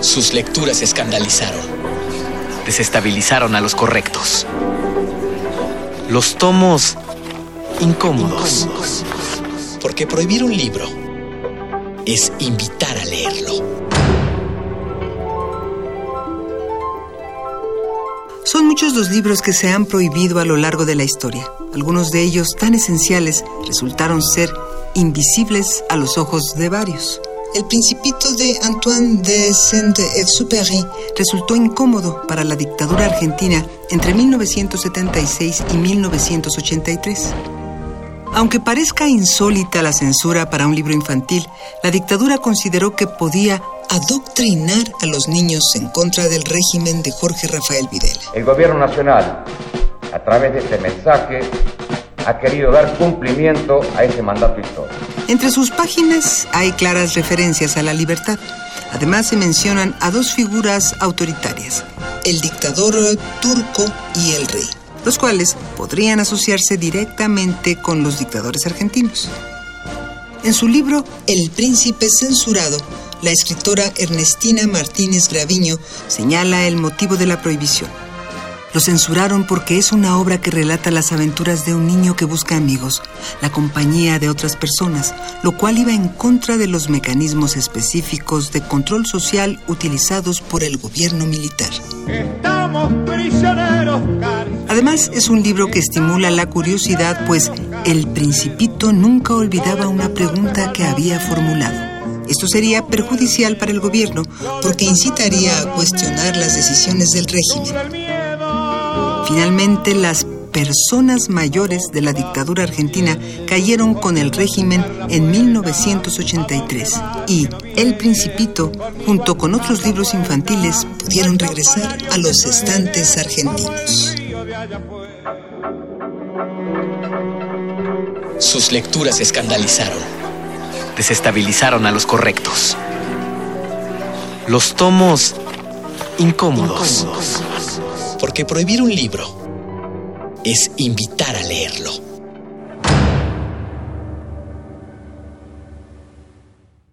Sus lecturas escandalizaron. Desestabilizaron a los correctos. Los tomos incómodos. Porque prohibir un libro es invitar a leerlo. Son muchos los libros que se han prohibido a lo largo de la historia. Algunos de ellos, tan esenciales, resultaron ser invisibles a los ojos de varios. El Principito de Antoine de Saint-Exupéry resultó incómodo para la dictadura argentina entre 1976 y 1983. Aunque parezca insólita la censura para un libro infantil, la dictadura consideró que podía adoctrinar a los niños en contra del régimen de Jorge Rafael Videla. El gobierno nacional, a través de este mensaje, ha querido dar cumplimiento a ese mandato histórico. Entre sus páginas hay claras referencias a la libertad. Además se mencionan a dos figuras autoritarias, el dictador turco y el rey, los cuales podrían asociarse directamente con los dictadores argentinos. En su libro El príncipe censurado, la escritora Ernestina Martínez Graviño señala el motivo de la prohibición lo censuraron porque es una obra que relata las aventuras de un niño que busca amigos, la compañía de otras personas, lo cual iba en contra de los mecanismos específicos de control social utilizados por el gobierno militar. Estamos prisioneros. Además, es un libro que estimula la curiosidad, pues el principito nunca olvidaba una pregunta que había formulado. Esto sería perjudicial para el gobierno porque incitaría a cuestionar las decisiones del régimen. Finalmente, las personas mayores de la dictadura argentina cayeron con el régimen en 1983 y El Principito, junto con otros libros infantiles, pudieron regresar a los estantes argentinos. Sus lecturas escandalizaron. Desestabilizaron a los correctos. Los tomos incómodos. Porque prohibir un libro es invitar a leerlo.